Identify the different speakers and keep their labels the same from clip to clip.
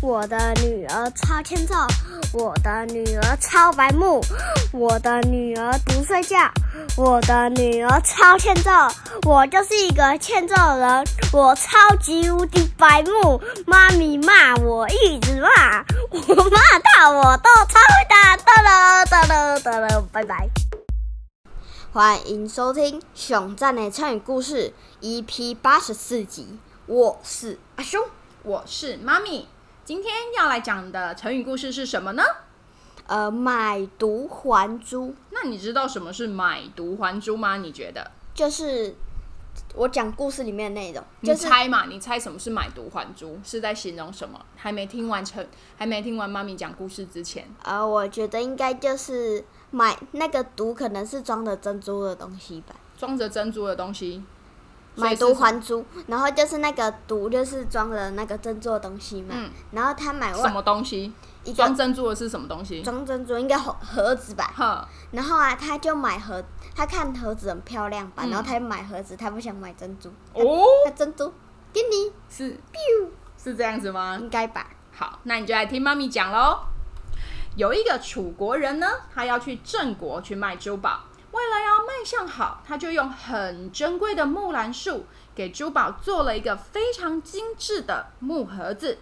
Speaker 1: 我的女儿超欠揍，我的女儿超白目，我的女儿不睡觉，我的女儿超欠揍。我就是一个欠揍人，我超级无敌白目。妈咪骂我一直骂，我骂到我都超会打。哒了哒了哒了，拜拜。欢迎收听《熊赞的成语故事》EP 八十四集。我是阿熊，
Speaker 2: 我是妈咪。今天要来讲的成语故事是什么呢？
Speaker 1: 呃，买椟还珠。
Speaker 2: 那你知道什么是买椟还珠吗？你觉得？
Speaker 1: 就是我讲故事里面的内容。
Speaker 2: 你猜嘛？你猜什么是买椟还珠？是在形容什么？还没听完成，还没听完妈咪讲故事之前。
Speaker 1: 呃，我觉得应该就是买那个椟，可能是装着珍珠的东西吧。
Speaker 2: 装着珍珠的东西。
Speaker 1: 买椟还珠，然后就是那个椟，就是装了那个珍珠的东西嘛。嗯。然后他买
Speaker 2: 什么东西？装珍珠的是什么东西？
Speaker 1: 装珍珠应该盒盒子吧。哈。然后啊，他就买盒，他看盒子很漂亮吧，然后他就买盒子，他不想买珍珠。哦。珍珠，给你。
Speaker 2: 是。是这样子吗？
Speaker 1: 应该吧。
Speaker 2: 好，那你就来听妈咪讲喽。有一个楚国人呢，他要去郑国去卖珠宝。卖相好，他就用很珍贵的木兰树给珠宝做了一个非常精致的木盒子，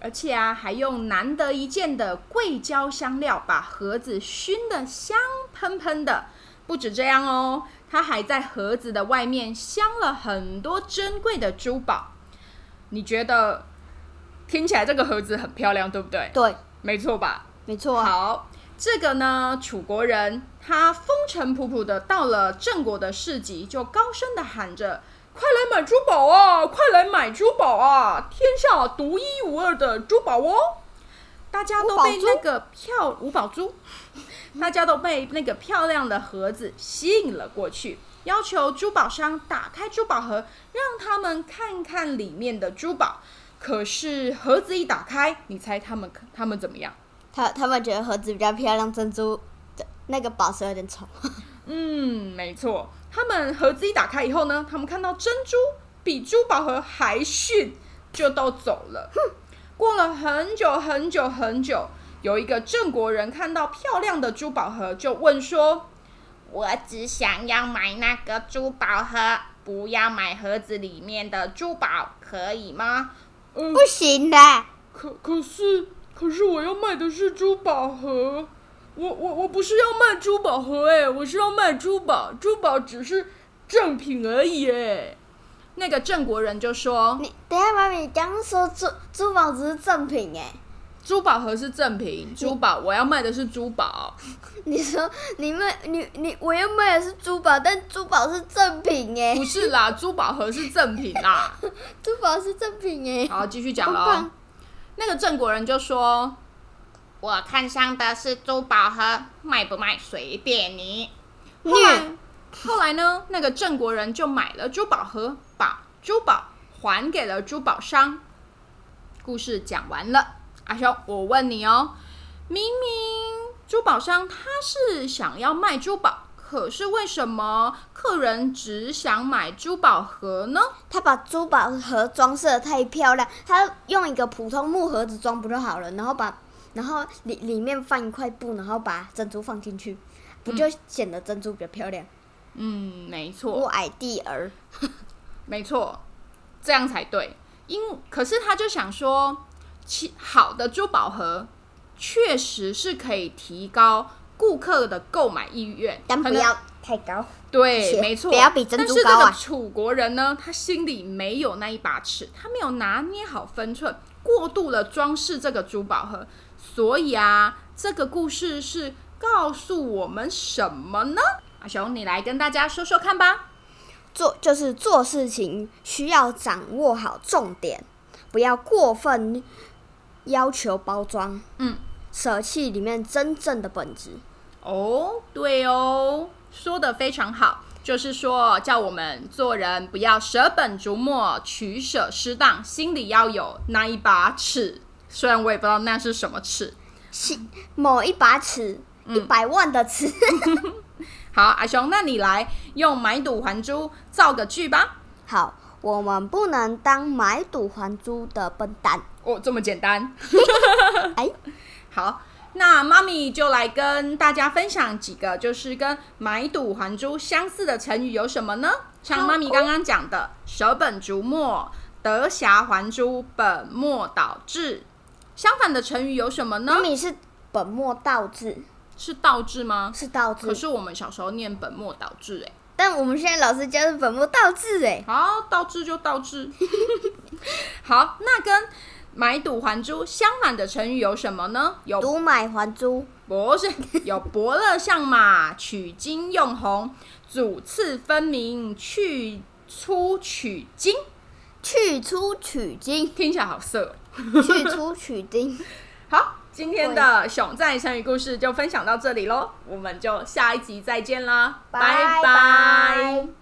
Speaker 2: 而且啊，还用难得一见的桂胶香料把盒子熏得香喷喷的。不止这样哦，他还在盒子的外面镶了很多珍贵的珠宝。你觉得听起来这个盒子很漂亮，对不对？
Speaker 1: 对，
Speaker 2: 没错吧？
Speaker 1: 没错。
Speaker 2: 好。这个呢，楚国人他风尘仆仆的到了郑国的市集，就高声的喊着：“快来买珠宝啊！快来买珠宝啊！天下独一无二的珠宝哦！”大家都被那个漂五宝珠，大家都被那个漂亮的盒子吸引了过去，要求珠宝商打开珠宝盒，让他们看看里面的珠宝。可是盒子一打开，你猜他们他们怎么样？
Speaker 1: 他他们觉得盒子比较漂亮，珍珠的那个宝石有点丑。
Speaker 2: 嗯，没错。他们盒子一打开以后呢，他们看到珍珠比珠宝盒还逊，就都走了。哼过了很久很久很久，有一个郑国人看到漂亮的珠宝盒，就问说：“我只想要买那个珠宝盒，不要买盒子里面的珠宝，可以吗？”“嗯
Speaker 1: 不行的。”“
Speaker 2: 可可是。”可是我要卖的是珠宝盒，我我我不是要卖珠宝盒哎，我是要卖珠宝，珠宝只是正品而已哎。那个郑国人就说：“
Speaker 1: 你等下，妈咪刚说珠珠宝只是正品哎，
Speaker 2: 珠宝盒是正品，珠宝我要卖的是珠宝。
Speaker 1: 你说你卖你你我要卖的是珠宝，但珠宝是正品哎，
Speaker 2: 不是啦，珠宝盒是正品啦，
Speaker 1: 珠宝是正品哎。
Speaker 2: 好，继续讲喽。那个郑国人就说：“我看上的是珠宝盒，卖不卖随便你。”后来，后来呢？那个郑国人就买了珠宝盒，把珠宝还给了珠宝商。故事讲完了，阿雄，我问你哦，明明珠宝商他是想要卖珠宝。可是为什么客人只想买珠宝盒呢？
Speaker 1: 他把珠宝盒装饰的太漂亮，他用一个普通木盒子装不就好了？然后把，然后里里面放一块布，然后把珍珠放进去，不就显得珍珠比较漂亮？
Speaker 2: 嗯，没错。
Speaker 1: 我爱弟儿，
Speaker 2: 没错，这样才对。因可是他就想说，其好的珠宝盒确实是可以提高。顾客的购买意愿，
Speaker 1: 但不要太高。
Speaker 2: 对，没错，
Speaker 1: 不要比珍珠高啊。
Speaker 2: 但是这个楚国人呢，他心里没有那一把尺，他没有拿捏好分寸，过度的装饰这个珠宝盒。所以啊，这个故事是告诉我们什么呢？阿雄，你来跟大家说说看吧。
Speaker 1: 做就是做事情需要掌握好重点，不要过分要求包装。嗯，舍弃里面真正的本质。
Speaker 2: 哦，对哦，说的非常好，就是说叫我们做人不要舍本逐末、取舍失当，心里要有那一把尺。虽然我也不知道那是什么尺，
Speaker 1: 是某一把尺，一百万的尺。
Speaker 2: 好，阿雄，那你来用买椟还珠造个句吧。
Speaker 1: 好，我们不能当买椟还珠的笨蛋。
Speaker 2: 哦，这么简单。
Speaker 1: 哎，
Speaker 2: 好，那妈咪就来跟大家分享几个，就是跟买椟还珠相似的成语有什么呢？像
Speaker 1: 好
Speaker 2: 妈咪刚刚讲的“舍本逐末”“得暇还珠”“本末倒置”。相反的成语有什么呢
Speaker 1: 妈？咪是本末倒置，
Speaker 2: 是倒置吗？
Speaker 1: 是倒置。
Speaker 2: 可是我们小时候念本末倒置、哎，
Speaker 1: 但我们现在老师教是本末倒置，哎，
Speaker 2: 好，倒置就倒置。好，那跟买椟还珠相反的成语有什么呢？有
Speaker 1: 独买还珠，
Speaker 2: 不是 有伯乐相马，取经用红，主次分明，去出取经，
Speaker 1: 去出取经，
Speaker 2: 听起来好色哦。
Speaker 1: 去出取经。
Speaker 2: 好，今天的熊在成语故事就分享到这里喽，我们就下一集再见啦，拜
Speaker 1: 拜
Speaker 2: 拜
Speaker 1: 拜